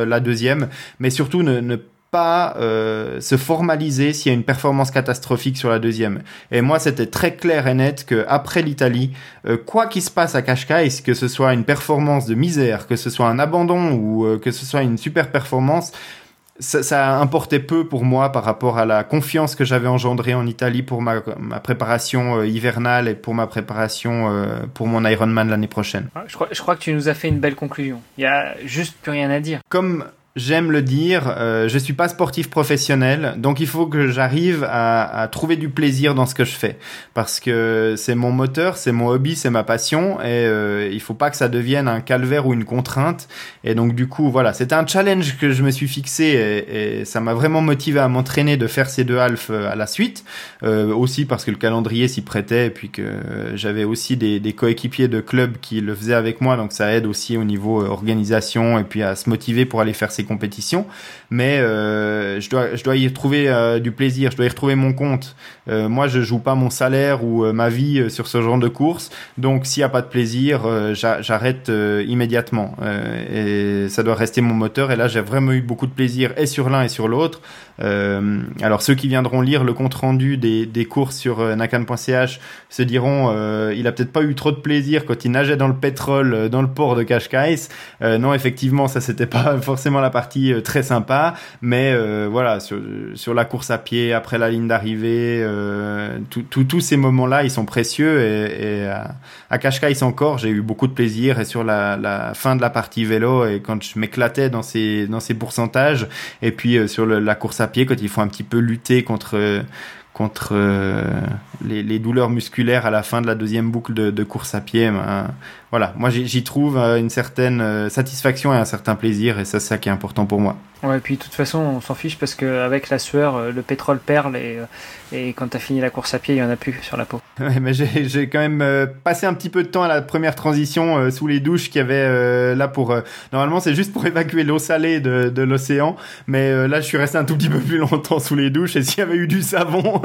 la deuxième, mais surtout ne, pas euh, se formaliser s'il y a une performance catastrophique sur la deuxième. Et moi, c'était très clair et net que après l'Italie, euh, quoi qu'il se passe à Cascais, que ce soit une performance de misère, que ce soit un abandon ou que ce soit une super performance, ça, ça importait peu pour moi par rapport à la confiance que j'avais engendrée en Italie pour ma, ma préparation euh, hivernale et pour ma préparation euh, pour mon Ironman l'année prochaine. Je crois, je crois que tu nous as fait une belle conclusion. Il y a juste plus rien à dire. Comme j'aime le dire, euh, je suis pas sportif professionnel, donc il faut que j'arrive à, à, trouver du plaisir dans ce que je fais, parce que c'est mon moteur, c'est mon hobby, c'est ma passion, et euh, il faut pas que ça devienne un calvaire ou une contrainte. Et donc du coup, voilà, c'était un challenge que je me suis fixé, et, et ça m'a vraiment motivé à m'entraîner de faire ces deux halfs euh, à la suite, euh, aussi parce que le calendrier s'y prêtait, et puis que j'avais aussi des, des coéquipiers de club qui le faisaient avec moi, donc ça aide aussi au niveau organisation et puis à se motiver pour aller faire ces compétitions, mais je dois je dois y retrouver du plaisir, je dois y retrouver mon compte. Moi, je joue pas mon salaire ou ma vie sur ce genre de course, donc s'il y a pas de plaisir, j'arrête immédiatement et ça doit rester mon moteur. Et là, j'ai vraiment eu beaucoup de plaisir et sur l'un et sur l'autre. alors ceux qui viendront lire le compte rendu des, courses sur nakan.ch se diront il a peut-être pas eu trop de plaisir quand il nageait dans le pétrole euh, dans le port de Cascais. Euh, non, effectivement, ça c'était pas forcément la partie euh, très sympa, mais voilà, sur, la course à pied, après la ligne d'arrivée, tous ces moments-là, ils sont précieux et, et à, à Cascais encore, j'ai eu beaucoup de plaisir et sur la, fin de la partie vélo et quand je m'éclatais dans ces dans ces pourcentages et puis sur la course à pied quand il faut un petit peu lutter contre contre euh, les, douleurs musculaires à la fin de la deuxième boucle de, de course à pied. Ben, voilà, moi j'y trouve euh, une certaine euh, satisfaction et un certain plaisir, et ça c'est ça qui est important pour moi. Ouais, et puis de toute façon, on s'en fiche parce qu'avec la sueur, euh, le pétrole perle et, et quand tu as fini la course à pied, il n'y en a plus sur la peau. Ouais, mais j'ai quand même passé un petit peu de temps à la première transition sous les douches qu'il y avait là pour. normalement, c'est juste pour évacuer l'eau salée de, de l'océan, mais là, je suis resté un tout petit peu plus longtemps sous les douches et s'il y avait eu du savon,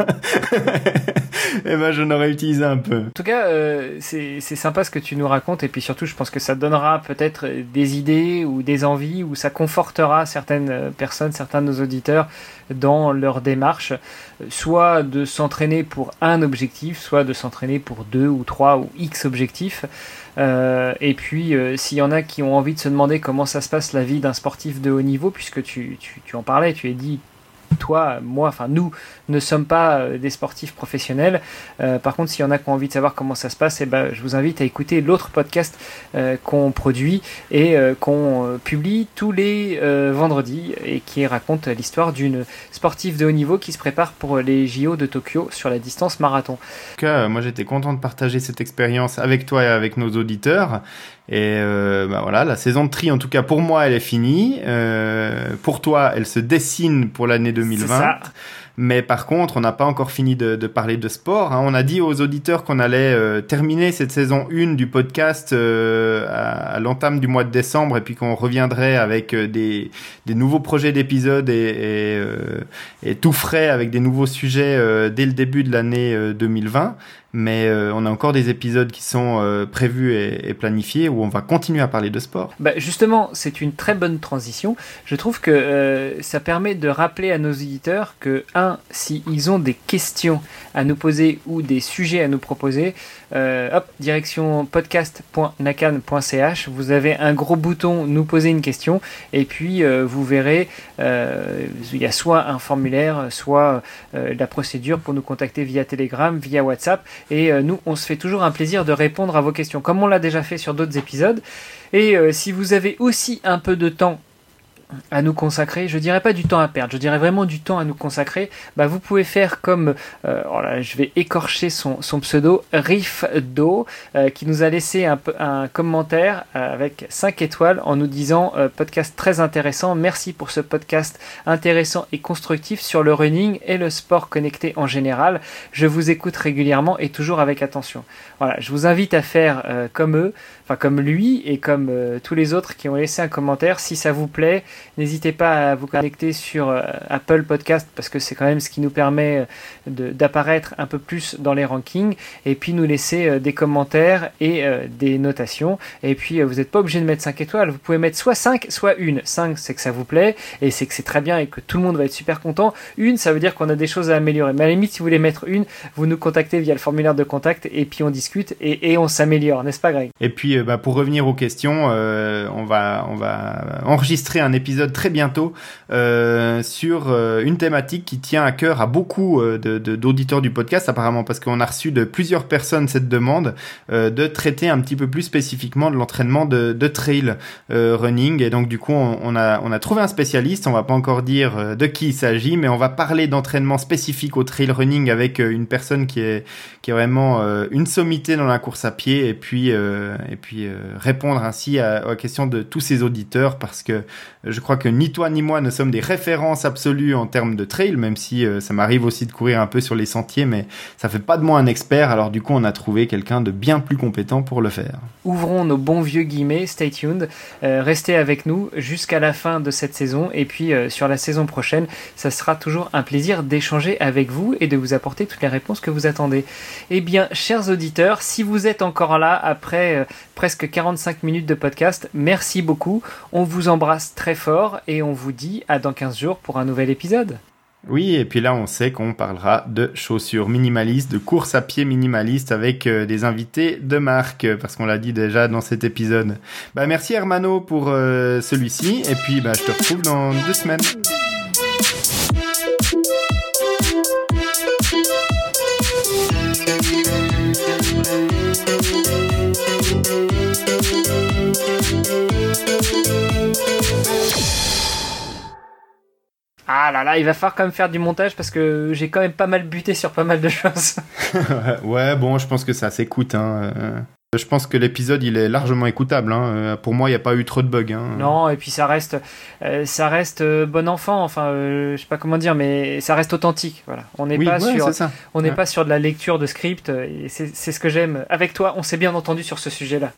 eh ben, je n'aurais utilisé un peu. En tout cas, c'est sympa ce que tu nous racontes et puis surtout je pense que ça donnera peut-être des idées ou des envies ou ça confortera certaines personnes, certains de nos auditeurs dans leur démarche, soit de s'entraîner pour un objectif, soit de s'entraîner pour deux ou trois ou X objectifs. Euh, et puis, euh, s'il y en a qui ont envie de se demander comment ça se passe la vie d'un sportif de haut niveau, puisque tu, tu, en parlais, tu as dit toi, moi, enfin nous, ne sommes pas euh, des sportifs professionnels. Euh, par contre, s'il y en a qui ont envie de savoir comment ça se passe, eh ben, je vous invite à écouter l'autre podcast euh, qu'on produit et qu'on publie tous les vendredis et qui raconte l'histoire d'une sportive de haut niveau qui se prépare pour les JO de Tokyo sur la distance marathon. En tout cas, moi j'étais content de partager cette expérience avec toi et avec nos auditeurs. Et euh, bah voilà, la saison de tri, en tout cas pour moi, elle est finie. Euh, pour toi, elle se dessine pour l'année 2020. Mais par contre, on n'a pas encore fini de, parler de sport. Hein. On a dit aux auditeurs qu'on allait euh, terminer cette saison 1 du podcast euh, à, l'entame du mois de décembre et puis qu'on reviendrait avec euh, des, nouveaux projets d'épisodes et, et, tout frais avec des nouveaux sujets dès le début de l'année 2020 mais euh, on a encore des épisodes qui sont euh, prévus et, planifiés où on va continuer à parler de sport. Bah justement, c'est une très bonne transition. Je trouve que euh, ça permet de rappeler à nos éditeurs que, un, s'ils ont des questions à nous poser ou des sujets à nous proposer, hop, direction podcast.nakan.ch, vous avez un gros bouton nous poser une question et puis vous verrez, il y a soit un formulaire, soit la procédure pour nous contacter via Telegram, via WhatsApp et euh, nous, on se fait toujours un plaisir de répondre à vos questions, comme on l'a déjà fait sur d'autres épisodes. Et euh, si vous avez aussi un peu de temps à nous consacrer, je dirais pas du temps à perdre, je dirais vraiment du temps à nous consacrer, bah vous pouvez faire comme, euh, oh je vais écorcher son, son pseudo, Riff Do, euh, qui nous a laissé un, un commentaire euh, avec 5 étoiles en nous disant podcast très intéressant, merci pour ce podcast intéressant et constructif sur le running et le sport connecté en général. Je vous écoute régulièrement et toujours avec attention. Voilà, je vous invite à faire comme eux, enfin comme lui et comme tous les autres qui ont laissé un commentaire. Si ça vous plaît, N'hésitez pas à vous connecter sur euh, Apple Podcast parce que c'est quand même ce qui nous permet euh, d'apparaître un peu plus dans les rankings et puis nous laisser euh, des commentaires et des notations. Et puis vous n'êtes pas obligé de mettre 5 étoiles, vous pouvez mettre soit 5, soit une. 5 c'est que ça vous plaît et c'est que c'est très bien et que tout le monde va être super content. Une ça veut dire qu'on a des choses à améliorer. Mais à la limite si vous voulez mettre une, vous nous contactez via le formulaire de contact et puis on discute et, on s'améliore, n'est-ce pas Greg? Et puis bah, pour revenir aux questions, on, va, on va enregistrer un épisode très bientôt euh, sur euh, une thématique qui tient à cœur à beaucoup euh, d'auditeurs du podcast apparemment parce qu'on a reçu de plusieurs personnes cette demande de traiter un petit peu plus spécifiquement de l'entraînement de, trail running. Et donc du coup on, a, on a trouvé un spécialiste, on va pas encore dire de qui il s'agit mais on va parler d'entraînement spécifique au trail running avec une personne qui est, qui est vraiment une sommité dans la course à pied et puis, et puis répondre ainsi à, aux questions de tous ces auditeurs parce que crois que ni toi ni moi ne sommes des références absolues en termes de trail, même si ça m'arrive aussi de courir un peu sur les sentiers, mais ça fait pas de moi un expert. Alors du coup, on a trouvé quelqu'un de bien plus compétent pour le faire. Ouvrons nos bons vieux guillemets. Stay tuned. restez avec nous jusqu'à la fin de cette saison et puis sur la saison prochaine, ça sera toujours un plaisir d'échanger avec vous et de vous apporter toutes les réponses que vous attendez. Eh bien, chers auditeurs, si vous êtes encore là après euh, presque 45 minutes de podcast, merci beaucoup. On vous embrasse très fort et on vous dit à dans 15 jours pour un nouvel épisode. Oui, et puis là, on sait qu'on parlera de chaussures minimalistes, de course à pied minimaliste avec euh, des invités de marque, parce qu'on l'a dit déjà dans cet épisode. Bah, merci Hermano pour euh, celui-ci, et puis bah, je te retrouve dans deux semaines. Ah là là, il va falloir quand même faire du montage parce que j'ai quand même pas mal buté sur pas mal de choses. ouais, bon, je pense que ça s'écoute. Hein. Euh. Je pense que l'épisode il est largement écoutable. Hein. Euh, pour moi, il n'y a pas eu trop de bugs. Hein. Non, et puis ça reste, euh, ça reste bon enfant. Enfin, je sais pas comment dire, mais ça reste authentique. Voilà. On n'est pas sur, on n'est pas sur de la lecture de script. C'est ce que j'aime. Avec toi, on s'est bien entendu sur ce sujet-là.